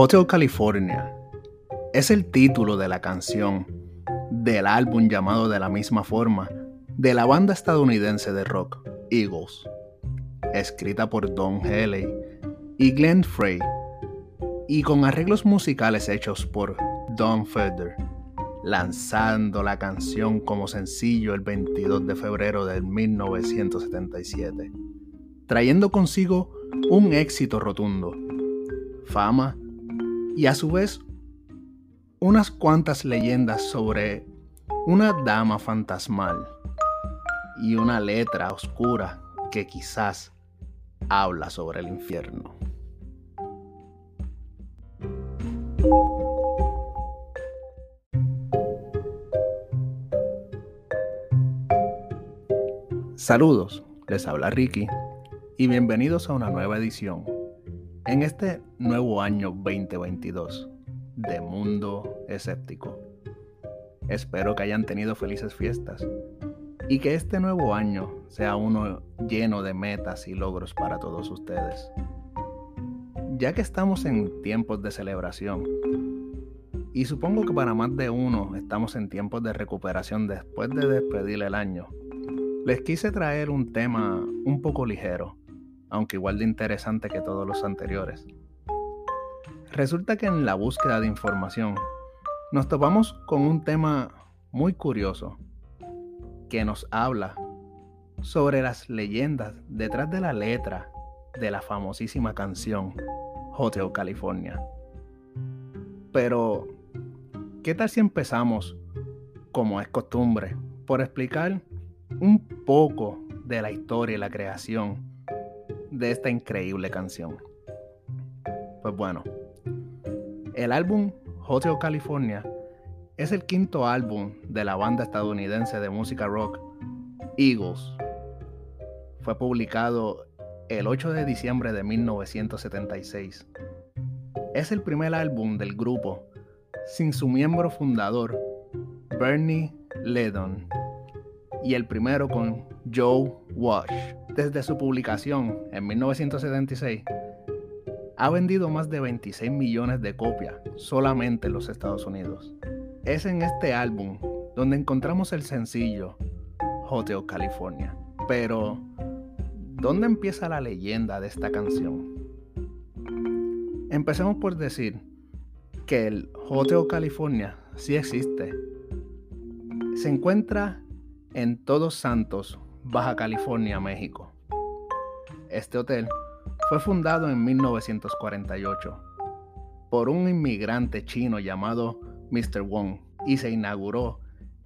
Hotel California es el título de la canción del álbum llamado de la misma forma de la banda estadounidense de rock Eagles, escrita por Don Haley y Glenn Frey y con arreglos musicales hechos por Don Feder, lanzando la canción como sencillo el 22 de febrero de 1977, trayendo consigo un éxito rotundo, fama y a su vez unas cuantas leyendas sobre una dama fantasmal y una letra oscura que quizás habla sobre el infierno. Saludos, les habla Ricky y bienvenidos a una nueva edición en este nuevo año 2022 de Mundo Escéptico. Espero que hayan tenido felices fiestas y que este nuevo año sea uno lleno de metas y logros para todos ustedes. Ya que estamos en tiempos de celebración, y supongo que para más de uno estamos en tiempos de recuperación después de despedir el año, les quise traer un tema un poco ligero, aunque igual de interesante que todos los anteriores. Resulta que en la búsqueda de información nos topamos con un tema muy curioso que nos habla sobre las leyendas detrás de la letra de la famosísima canción Hotel California. Pero, ¿qué tal si empezamos, como es costumbre, por explicar un poco de la historia y la creación de esta increíble canción? Pues bueno, el álbum Hotel California es el quinto álbum de la banda estadounidense de música rock Eagles. Fue publicado el 8 de diciembre de 1976. Es el primer álbum del grupo sin su miembro fundador, Bernie Ledon, y el primero con Joe Walsh. Desde su publicación en 1976, ha vendido más de 26 millones de copias solamente en los Estados Unidos. Es en este álbum donde encontramos el sencillo Hotel California. Pero, ¿dónde empieza la leyenda de esta canción? Empecemos por decir que el Hotel California sí existe. Se encuentra en Todos Santos, Baja California, México. Este hotel fue fundado en 1948 por un inmigrante chino llamado Mr. Wong y se inauguró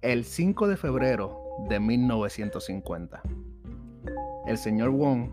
el 5 de febrero de 1950. El señor Wong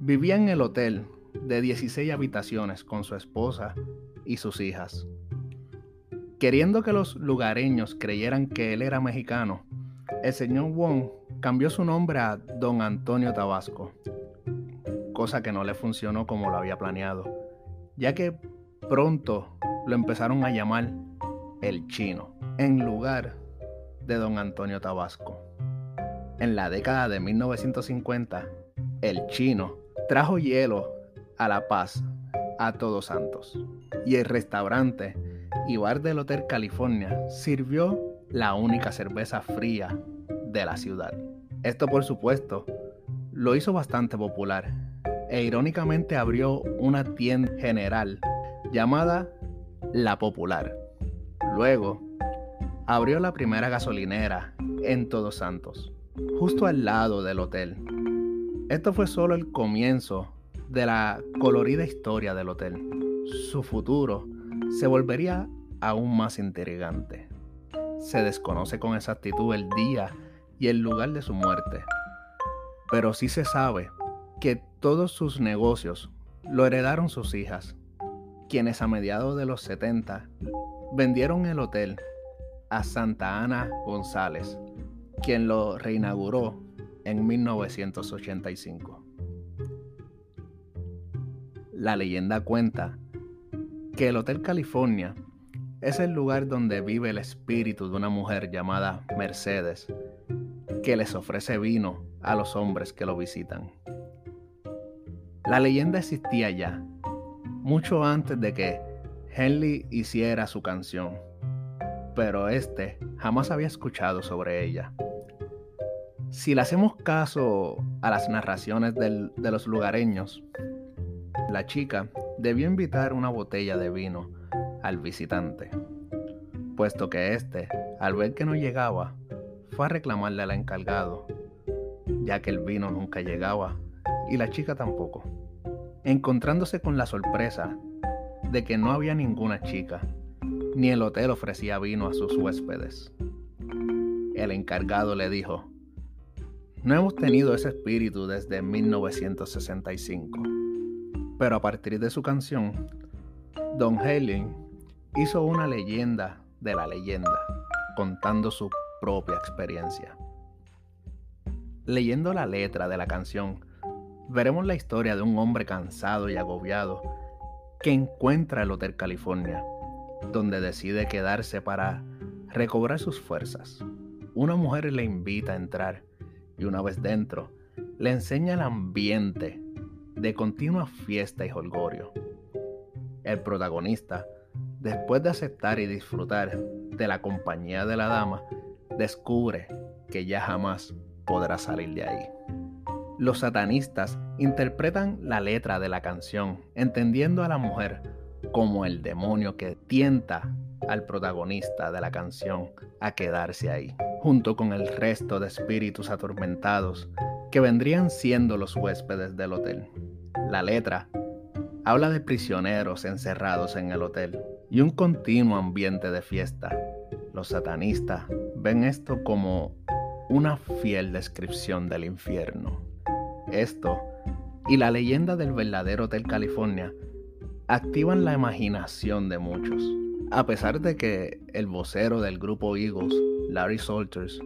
vivía en el hotel de 16 habitaciones con su esposa y sus hijas. Queriendo que los lugareños creyeran que él era mexicano, el señor Wong cambió su nombre a Don Antonio Tabasco, cosa que no le funcionó como lo había planeado, ya que pronto lo empezaron a llamar el chino, en lugar de don Antonio Tabasco. En la década de 1950, el chino trajo hielo a La Paz, a Todos Santos, y el restaurante y bar del Hotel California sirvió la única cerveza fría de la ciudad. Esto por supuesto lo hizo bastante popular e irónicamente abrió una tienda general llamada La Popular Luego, abrió la primera gasolinera en Todos Santos, justo al lado del hotel. Esto fue solo el comienzo de la colorida historia del hotel. Su futuro se volvería aún más intrigante. Se desconoce con exactitud el día y el lugar de su muerte, pero sí se sabe que todos sus negocios lo heredaron sus hijas, quienes a mediados de los 70 vendieron el hotel a Santa Ana González, quien lo reinauguró en 1985. La leyenda cuenta que el Hotel California es el lugar donde vive el espíritu de una mujer llamada Mercedes, que les ofrece vino a los hombres que lo visitan. La leyenda existía ya, mucho antes de que Henley hiciera su canción, pero este jamás había escuchado sobre ella. Si le hacemos caso a las narraciones de los lugareños, la chica debió invitar una botella de vino al visitante, puesto que éste, al ver que no llegaba, fue a reclamarle al encargado, ya que el vino nunca llegaba y la chica tampoco, encontrándose con la sorpresa de que no había ninguna chica, ni el hotel ofrecía vino a sus huéspedes. El encargado le dijo, no hemos tenido ese espíritu desde 1965. Pero a partir de su canción, Don Helen hizo una leyenda de la leyenda, contando su propia experiencia. Leyendo la letra de la canción, veremos la historia de un hombre cansado y agobiado que encuentra el Hotel California, donde decide quedarse para recobrar sus fuerzas. Una mujer le invita a entrar y una vez dentro, le enseña el ambiente de continua fiesta y holgorio. El protagonista, después de aceptar y disfrutar de la compañía de la dama, descubre que ya jamás podrá salir de ahí. Los satanistas interpretan la letra de la canción, entendiendo a la mujer como el demonio que tienta al protagonista de la canción a quedarse ahí junto con el resto de espíritus atormentados que vendrían siendo los huéspedes del hotel. La letra habla de prisioneros encerrados en el hotel y un continuo ambiente de fiesta. Los satanistas ven esto como una fiel descripción del infierno. Esto y la leyenda del verdadero Hotel California activan la imaginación de muchos. A pesar de que el vocero del grupo Eagles Larry Salters,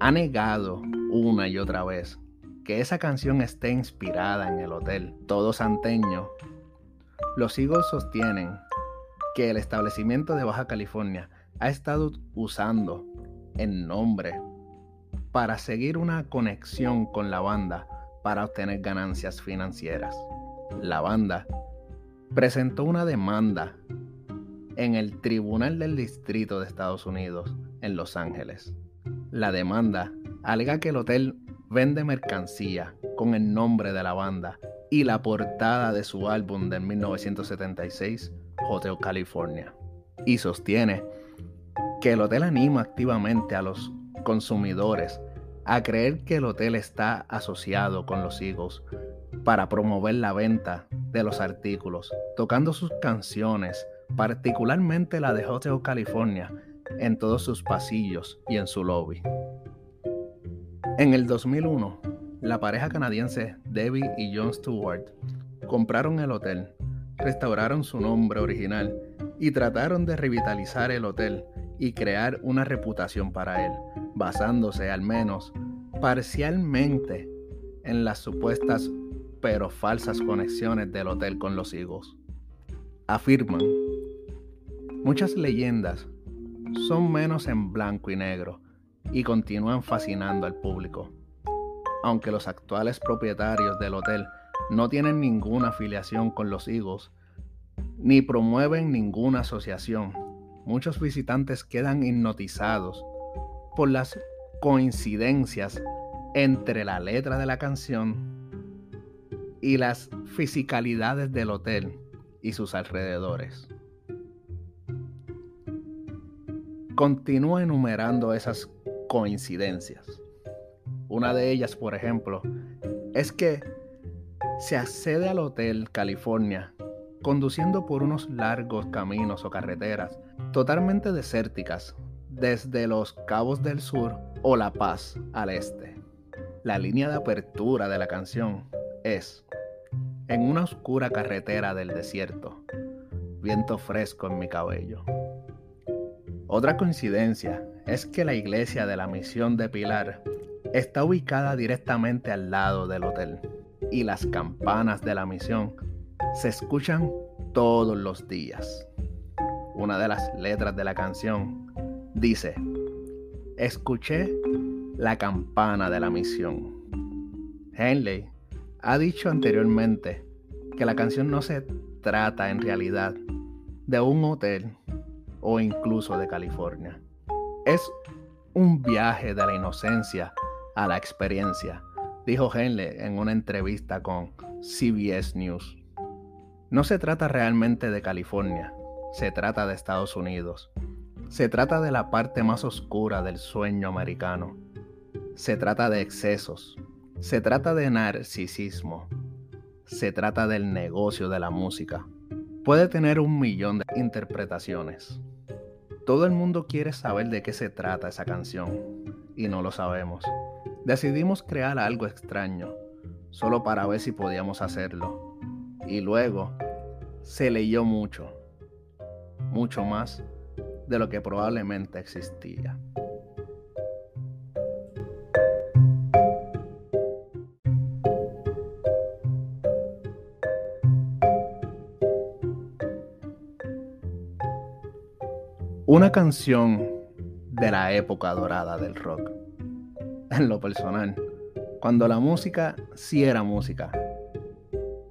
ha negado una y otra vez que esa canción esté inspirada en el hotel Todo Santeño. Los Eagles sostienen que el establecimiento de Baja California ha estado usando el nombre para seguir una conexión con la banda para obtener ganancias financieras. La banda presentó una demanda en el Tribunal del Distrito de Estados Unidos en Los Ángeles. La demanda alega que el hotel vende mercancía con el nombre de la banda y la portada de su álbum de 1976, Hotel California, y sostiene que el hotel anima activamente a los consumidores a creer que el hotel está asociado con los Eagles para promover la venta de los artículos, tocando sus canciones, particularmente la de Hotel California, en todos sus pasillos y en su lobby. En el 2001, la pareja canadiense Debbie y John Stewart compraron el hotel, restauraron su nombre original y trataron de revitalizar el hotel y crear una reputación para él, basándose al menos parcialmente en las supuestas pero falsas conexiones del hotel con los higos. Afirman, muchas leyendas son menos en blanco y negro y continúan fascinando al público. Aunque los actuales propietarios del hotel no tienen ninguna afiliación con los higos ni promueven ninguna asociación, muchos visitantes quedan hipnotizados por las coincidencias entre la letra de la canción y las fisicalidades del hotel y sus alrededores. continúa enumerando esas coincidencias. Una de ellas, por ejemplo, es que se accede al Hotel California conduciendo por unos largos caminos o carreteras totalmente desérticas desde los Cabos del Sur o La Paz al este. La línea de apertura de la canción es En una oscura carretera del desierto, viento fresco en mi cabello. Otra coincidencia es que la iglesia de la misión de Pilar está ubicada directamente al lado del hotel y las campanas de la misión se escuchan todos los días. Una de las letras de la canción dice, escuché la campana de la misión. Henley ha dicho anteriormente que la canción no se trata en realidad de un hotel o incluso de California. Es un viaje de la inocencia a la experiencia, dijo Henley en una entrevista con CBS News. No se trata realmente de California, se trata de Estados Unidos. Se trata de la parte más oscura del sueño americano. Se trata de excesos. Se trata de narcisismo. Se trata del negocio de la música. Puede tener un millón de interpretaciones. Todo el mundo quiere saber de qué se trata esa canción y no lo sabemos. Decidimos crear algo extraño, solo para ver si podíamos hacerlo. Y luego se leyó mucho, mucho más de lo que probablemente existía. Una canción de la época dorada del rock. En lo personal, cuando la música sí era música.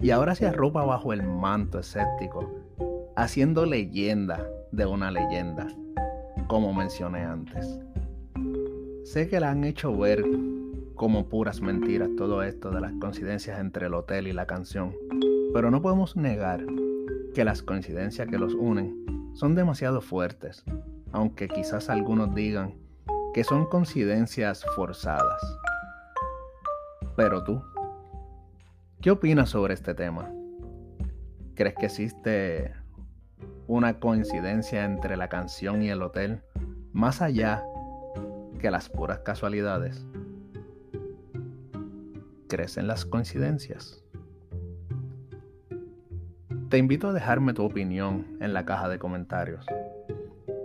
Y ahora se arropa bajo el manto escéptico, haciendo leyenda de una leyenda, como mencioné antes. Sé que la han hecho ver como puras mentiras todo esto de las coincidencias entre el hotel y la canción, pero no podemos negar que las coincidencias que los unen son demasiado fuertes, aunque quizás algunos digan que son coincidencias forzadas. Pero tú, ¿qué opinas sobre este tema? ¿Crees que existe una coincidencia entre la canción y el hotel más allá que las puras casualidades? ¿Crees en las coincidencias? Te invito a dejarme tu opinión en la caja de comentarios.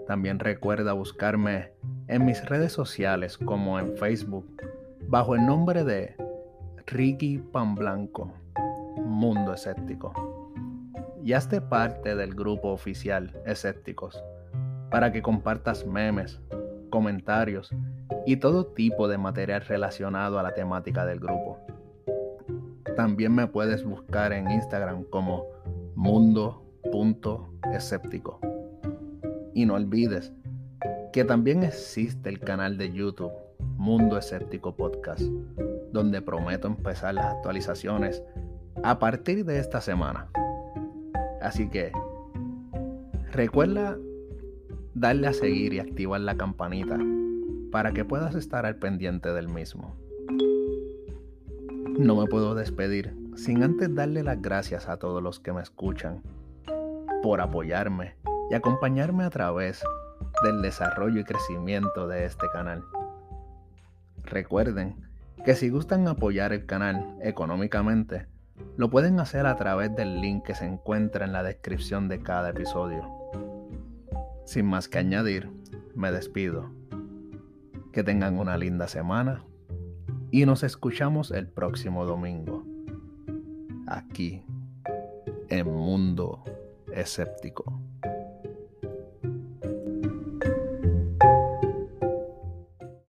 También recuerda buscarme en mis redes sociales como en Facebook bajo el nombre de Ricky Pan Blanco, Mundo Escéptico. Y hazte parte del grupo oficial Escépticos para que compartas memes, comentarios y todo tipo de material relacionado a la temática del grupo. También me puedes buscar en Instagram como mundo.escéptico. Y no olvides que también existe el canal de YouTube Mundo Escéptico Podcast, donde prometo empezar las actualizaciones a partir de esta semana. Así que recuerda darle a seguir y activar la campanita para que puedas estar al pendiente del mismo. No me puedo despedir sin antes darle las gracias a todos los que me escuchan por apoyarme y acompañarme a través del desarrollo y crecimiento de este canal. Recuerden que si gustan apoyar el canal económicamente, lo pueden hacer a través del link que se encuentra en la descripción de cada episodio. Sin más que añadir, me despido. Que tengan una linda semana y nos escuchamos el próximo domingo aquí en Mundo Escéptico.